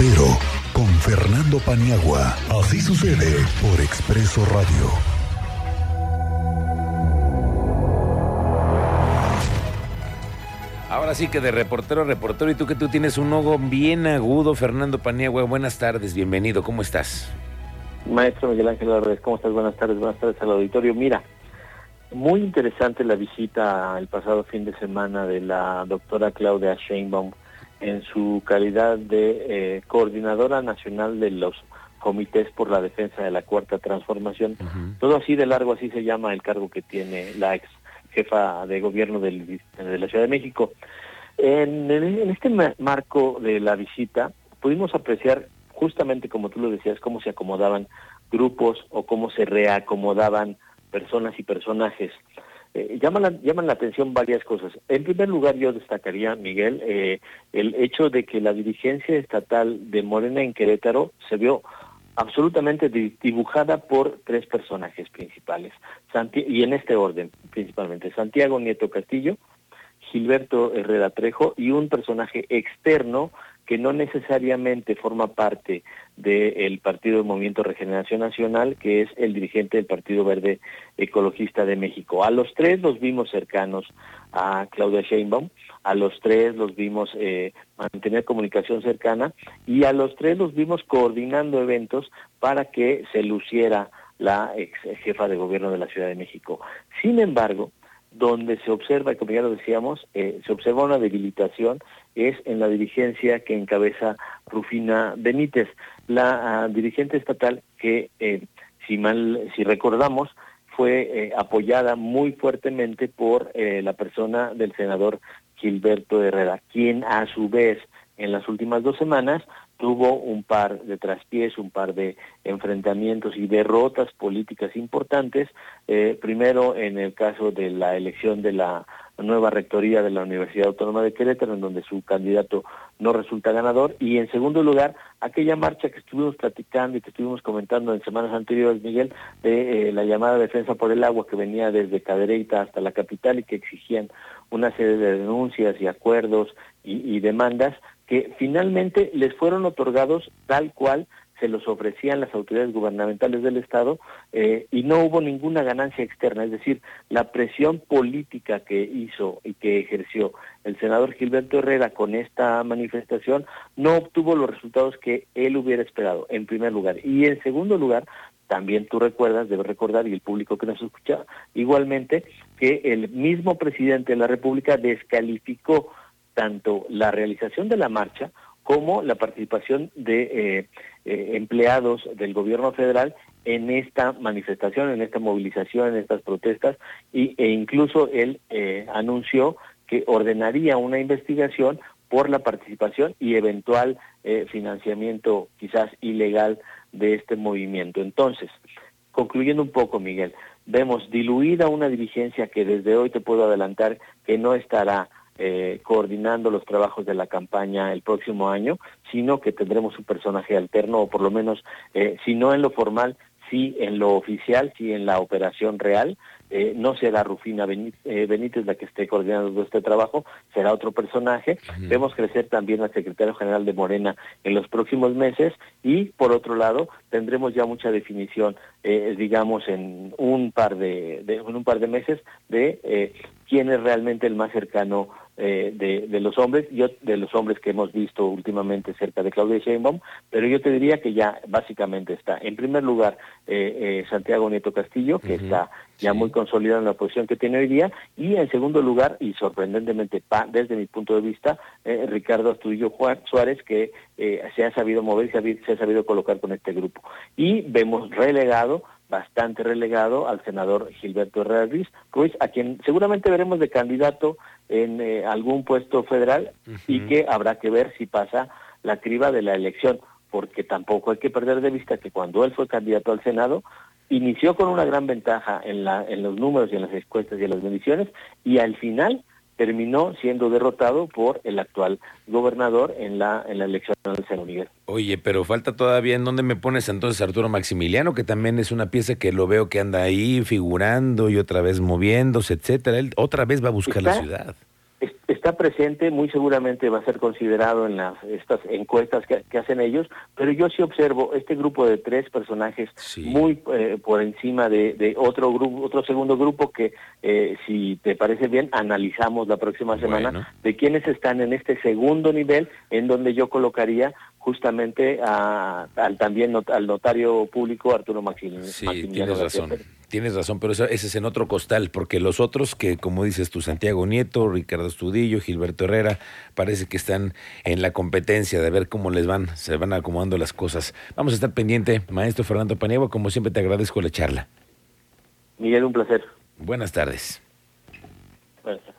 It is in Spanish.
reportero con Fernando Paniagua. Así sucede por Expreso Radio. Ahora sí que de reportero a reportero, y tú que tú tienes un ojo bien agudo, Fernando Paniagua, buenas tardes, bienvenido, ¿cómo estás? Maestro Miguel Ángel Álvarez, ¿cómo estás? Buenas tardes, buenas tardes al auditorio. Mira, muy interesante la visita el pasado fin de semana de la doctora Claudia Sheinbaum en su calidad de eh, coordinadora nacional de los comités por la defensa de la cuarta transformación. Todo así de largo, así se llama el cargo que tiene la ex jefa de gobierno del, de la Ciudad de México. En, en, este marco de la visita pudimos apreciar justamente como tú lo decías, cómo se acomodaban grupos o cómo se reacomodaban personas y personajes. Eh, llaman, la, llaman la atención varias cosas. En primer lugar, yo destacaría, Miguel, eh, el hecho de que la dirigencia estatal de Morena en Querétaro se vio absolutamente dibujada por tres personajes principales, y en este orden principalmente, Santiago Nieto Castillo, Gilberto Herrera Trejo y un personaje externo que no necesariamente forma parte del Partido del Movimiento Regeneración Nacional, que es el dirigente del Partido Verde Ecologista de México. A los tres los vimos cercanos a Claudia Sheinbaum, a los tres los vimos eh, mantener comunicación cercana y a los tres los vimos coordinando eventos para que se luciera la ex jefa de gobierno de la Ciudad de México. Sin embargo, donde se observa, como ya lo decíamos, eh, se observa una debilitación es en la dirigencia que encabeza Rufina Benítez, la ah, dirigente estatal que, eh, si mal, si recordamos, fue eh, apoyada muy fuertemente por la persona del senador Gilberto Herrera, quien a su vez en las últimas dos semanas tuvo un par de traspiés, un par de enfrentamientos y derrotas políticas importantes, eh, primero en el caso de la elección de la nueva rectoría de la Universidad Autónoma de Querétaro, en donde su candidato no resulta ganador, y en segundo lugar, aquella marcha que estuvimos platicando y que estuvimos comentando en semanas anteriores, Miguel, de eh, la llamada defensa por el agua que venía desde Cadereyta hasta la capital y que exigían una serie de denuncias y acuerdos y demandas que finalmente les fueron otorgados tal cual se los ofrecían las autoridades gubernamentales del Estado eh, y no hubo ninguna ganancia externa, es decir, la presión política que hizo y que ejerció el senador Gilberto Herrera con esta manifestación no obtuvo los resultados que él hubiera esperado, en primer lugar. Y en segundo lugar, también tú recuerdas, debes recordar, y el público que nos escucha, igualmente, que el mismo presidente de la República descalificó tanto la realización de la marcha como la participación de eh, eh, empleados del gobierno federal en esta manifestación, en esta movilización, en estas protestas, y, e incluso él eh, anunció que ordenaría una investigación por la participación y eventual financiamiento quizás ilegal de este movimiento. Entonces, concluyendo un poco, Miguel, vemos diluida una dirigencia que desde hoy te puedo adelantar que no estará eh, coordinando los trabajos de la campaña el próximo año, sino que tendremos un personaje alterno, o por lo menos, eh, si no en lo formal, sí en lo oficial, sí en la operación real. Eh, no será Rufina Benítez la que esté coordinando este trabajo, será otro personaje. Vemos crecer también al secretario general de Morena en los próximos meses y, por otro lado, tendremos ya mucha definición, digamos, en un par de, de, en un par de meses de quién es realmente el más cercano eh, de, los hombres, yo de los hombres que hemos visto últimamente cerca de Claudia Sheinbaum, pero yo te diría que ya básicamente está. En primer lugar, eh, eh, Santiago Nieto Castillo, que está ya muy consolidado en la posición que tiene hoy día, y en segundo lugar, y sorprendentemente desde mi punto de vista, Ricardo Astudillo Suárez, que se ha sabido mover y se ha, sabido colocar con este grupo. Y vemos relegado bastante relegado al senador Gilberto Herrera Ruiz, a quien seguramente veremos de candidato en eh, algún puesto federal y que habrá que ver si pasa la criba de la elección, porque tampoco hay que perder de vista que cuando él fue candidato al Senado, inició con una gran ventaja en, la, en los números y en las encuestas y en las mediciones, y al final terminó siendo derrotado por el actual gobernador en la, en la elección de San Miguel. Oye, pero falta todavía en dónde me pones entonces Arturo Maximiliano, que también es una pieza que lo veo que anda ahí figurando y otra vez moviéndose, etcétera. Él otra vez va a buscar la ciudad. Está presente, muy seguramente va a ser considerado en las estas encuestas que, hacen ellos, pero yo sí observo este grupo de tres personajes muy eh, por encima de, otro grupo, otro segundo grupo que, eh, si te parece bien, analizamos la próxima semana de quienes están en este segundo nivel, en donde yo colocaría justamente al también al notario público Arturo Maximiliano. Sí, tienes razón. Tienes razón, pero ese es en otro costal, porque los otros que, como dices tú, Santiago Nieto, Ricardo Estudillo, Gilberto Herrera, parece que están en la competencia de ver cómo les van, se van acomodando las cosas. Vamos a estar pendiente, maestro Fernando Paniagua, como siempre te agradezco la charla. Miguel, un placer. Buenas tardes. Buenas tardes.